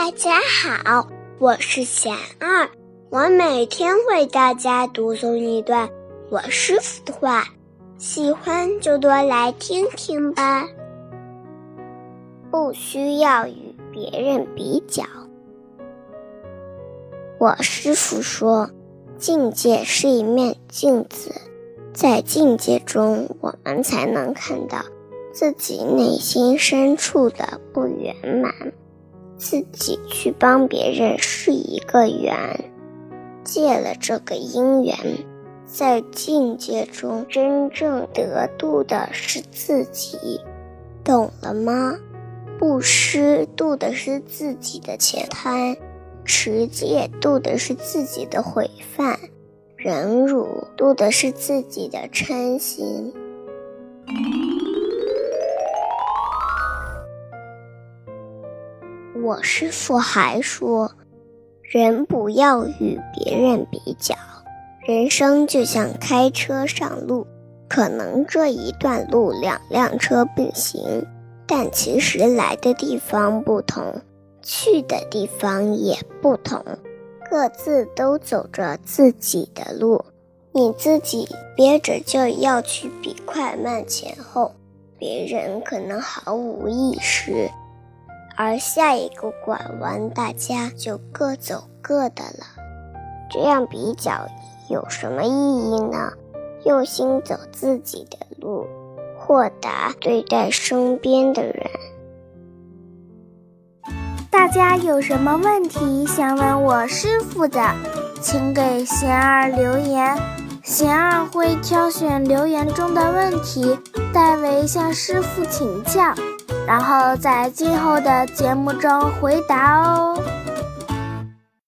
大家好，我是贤二，我每天为大家读诵一段我师父的话，喜欢就多来听听吧。不需要与别人比较。我师父说，境界是一面镜子，在境界中，我们才能看到自己内心深处的不圆满。自己去帮别人是一个缘，借了这个因缘，在境界中真正得度的是自己，懂了吗？布施度的是自己的钱贪，持戒度的是自己的毁犯，忍辱度的是自己的嗔心。我师父还说，人不要与别人比较。人生就像开车上路，可能这一段路两辆车并行，但其实来的地方不同，去的地方也不同，各自都走着自己的路。你自己憋着劲儿要去比快慢前后，别人可能毫无意识。而下一个拐弯，大家就各走各的了。这样比较有什么意义呢？用心走自己的路，豁达对待身边的人。大家有什么问题想问我师傅的，请给贤儿留言，贤儿会挑选留言中的问题，代为向师傅请教。然后在今后的节目中回答哦。